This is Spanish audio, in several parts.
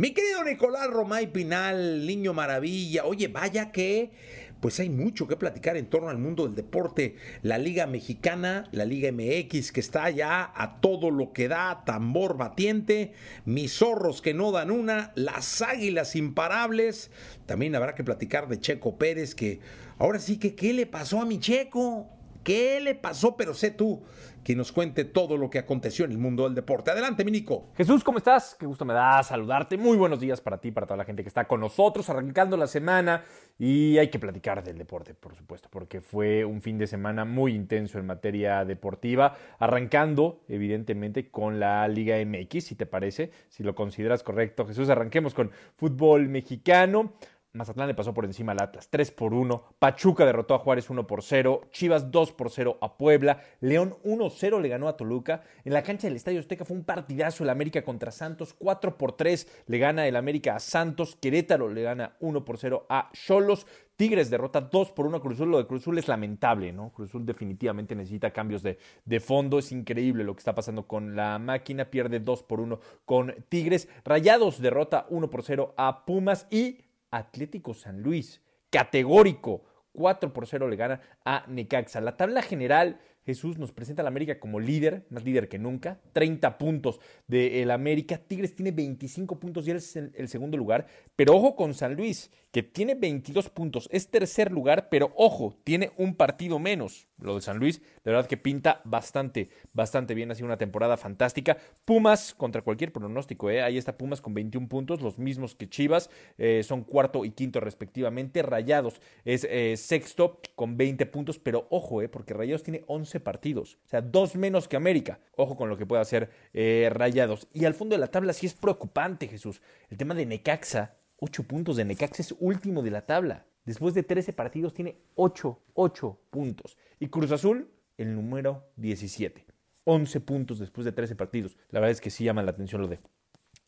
Mi querido Nicolás Romay Pinal, niño maravilla, oye, vaya que pues hay mucho que platicar en torno al mundo del deporte. La Liga Mexicana, la Liga MX, que está ya a todo lo que da, tambor batiente, mis zorros que no dan una, las águilas imparables. También habrá que platicar de Checo Pérez, que ahora sí que, ¿qué le pasó a mi Checo? ¿Qué le pasó? Pero sé tú que nos cuente todo lo que aconteció en el mundo del deporte. Adelante, mi Nico. Jesús, ¿cómo estás? Qué gusto me da saludarte. Muy buenos días para ti, para toda la gente que está con nosotros, arrancando la semana. Y hay que platicar del deporte, por supuesto, porque fue un fin de semana muy intenso en materia deportiva, arrancando, evidentemente, con la Liga MX, si te parece, si lo consideras correcto. Jesús, arranquemos con fútbol mexicano. Mazatlán le pasó por encima al Atlas 3 por 1, Pachuca derrotó a Juárez 1 por 0, Chivas 2 por 0 a Puebla, León 1-0 le ganó a Toluca, en la cancha del Estadio Azteca fue un partidazo el América contra Santos, 4 por 3 le gana el América a Santos, Querétaro le gana 1 por 0 a Cholos, Tigres derrota 2 por 1 a Cruzul. Lo de Cruzul es lamentable, ¿no? Cruzul definitivamente necesita cambios de, de, fondo. Es increíble lo que está pasando con la máquina. Pierde 2 por 1 con Tigres. Rayados derrota 1 por 0 a Pumas. Y Atlético San Luis, categórico, 4 por 0 le gana a Necaxa. La tabla general, Jesús nos presenta a la América como líder, más líder que nunca, 30 puntos del América. Tigres tiene 25 puntos y es el, el segundo lugar, pero ojo con San Luis, que tiene 22 puntos, es tercer lugar, pero ojo, tiene un partido menos. Lo de San Luis, de verdad que pinta bastante, bastante bien. Ha sido una temporada fantástica. Pumas contra cualquier pronóstico, ¿eh? ahí está Pumas con 21 puntos, los mismos que Chivas, eh, son cuarto y quinto respectivamente. Rayados es eh, sexto con 20 puntos, pero ojo, porque Rayados tiene 11 partidos, o sea, dos menos que América. Ojo con lo que puede hacer eh, Rayados. Y al fondo de la tabla sí es preocupante, Jesús. El tema de Necaxa 8 puntos de Necaxa, es último de la tabla. Después de 13 partidos tiene 8, 8 puntos. Y Cruz Azul, el número 17. 11 puntos después de 13 partidos. La verdad es que sí llama la atención lo de,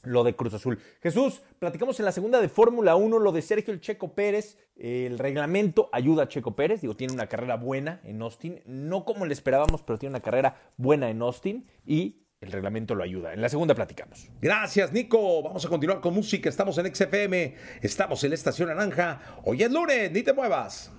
lo de Cruz Azul. Jesús, platicamos en la segunda de Fórmula 1 lo de Sergio el Checo Pérez. El reglamento ayuda a Checo Pérez. Digo, tiene una carrera buena en Austin. No como le esperábamos, pero tiene una carrera buena en Austin. Y el reglamento lo ayuda. En la segunda platicamos. Gracias, Nico. Vamos a continuar con música. Estamos en XFM, estamos en la Estación Naranja. Hoy es lunes, ni te muevas.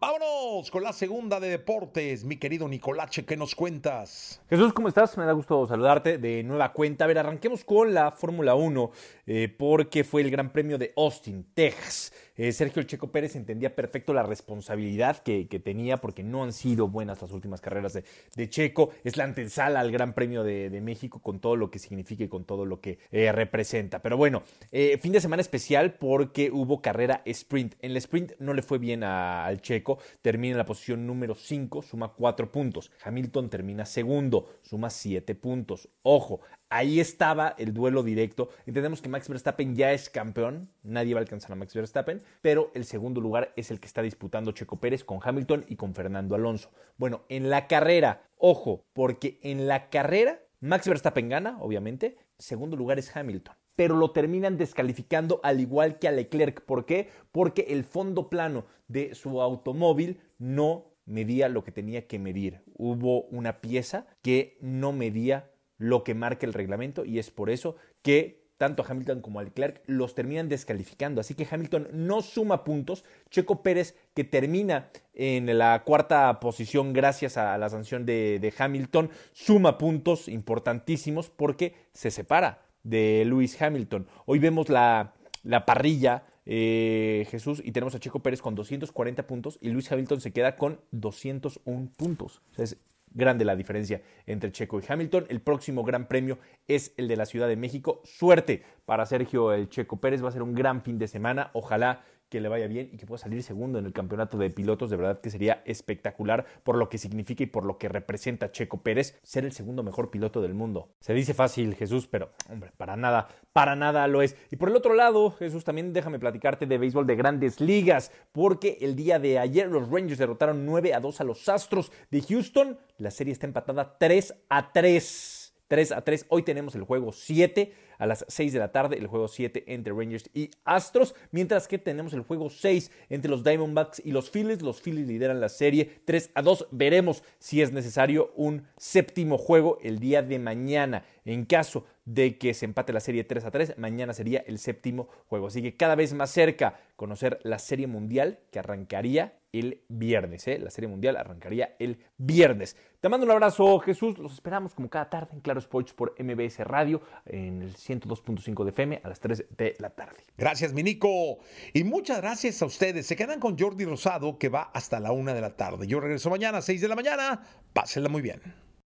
Vámonos con la segunda de deportes, mi querido Nicolache, ¿qué nos cuentas? Jesús, ¿cómo estás? Me da gusto saludarte de nueva cuenta. A ver, arranquemos con la Fórmula 1, eh, porque fue el Gran Premio de Austin, Texas. Eh, Sergio El Checo Pérez entendía perfecto la responsabilidad que, tenía, porque no han sido buenas las últimas carreras de, Checo. Es la antesala al Gran Premio de, México, con todo lo que significa y con todo lo que eh, representa. Pero bueno, eh, fin de semana especial porque hubo carrera sprint. En el sprint no le fue bien al Checo termina en la posición número 5, suma 4 puntos. Hamilton termina segundo, suma 7 puntos. Ojo, ahí estaba el duelo directo. Entendemos que Max Verstappen ya es campeón, nadie va a alcanzar a Max Verstappen, pero el segundo lugar es el que está disputando Checo Pérez con Hamilton y con Fernando Alonso. Bueno, en la carrera, ojo, porque en la carrera Max Verstappen gana, obviamente, segundo lugar es Hamilton pero lo terminan descalificando al igual que a Leclerc. ¿Por qué? Porque el fondo plano de su automóvil no medía lo que tenía que medir. Hubo una pieza que no medía lo que marca el reglamento y es por eso que tanto a Hamilton como a Leclerc los terminan descalificando. Así que Hamilton no suma puntos. Checo Pérez, que termina en la cuarta posición gracias a la sanción de, Hamilton, suma puntos importantísimos porque se separa de Lewis Hamilton. Hoy vemos la, la parrilla, eh, Jesús, y tenemos a Checo Pérez con 240 puntos y Lewis Hamilton se queda con 201 puntos. O sea, es grande la diferencia entre Checo y Hamilton. El próximo gran premio es el de la Ciudad de México. Suerte para Sergio el Checo Pérez. Va a ser un gran fin de semana. Ojalá que le vaya bien y que pueda salir segundo en el campeonato de pilotos. De verdad que sería espectacular por lo que significa y por lo que representa Checo Pérez ser el segundo mejor piloto del mundo. Se dice fácil, Jesús, pero hombre, para nada, para nada lo es. Y por el otro lado, Jesús, también déjame platicarte de béisbol de grandes ligas, porque el día de ayer los Rangers derrotaron 9 a 2 a los Astros de Houston. La serie está empatada 3 a 3. 3 a 3. Hoy tenemos el juego 7 a las 6 de la tarde, el juego 7 entre Rangers y Astros, mientras que tenemos el juego 6 entre los Diamondbacks y los Phillies. Los Phillies lideran la serie 3 a 2. Veremos si es necesario un séptimo juego el día de mañana. En caso de que se empate la serie 3 a 3, mañana sería el séptimo juego. Así que cada vez más cerca conocer la serie mundial que arrancaría el viernes. ¿eh? La serie mundial arrancaría el viernes. Te mando un abrazo, Jesús. Los esperamos como cada tarde en Claro Sports por MBS Radio en el 102.5 de FM a las 3 de la tarde. Gracias, Minico. Y muchas gracias a ustedes. Se quedan con Jordi Rosado que va hasta la 1 de la tarde. Yo regreso mañana a 6 de la mañana. Pásenla muy bien.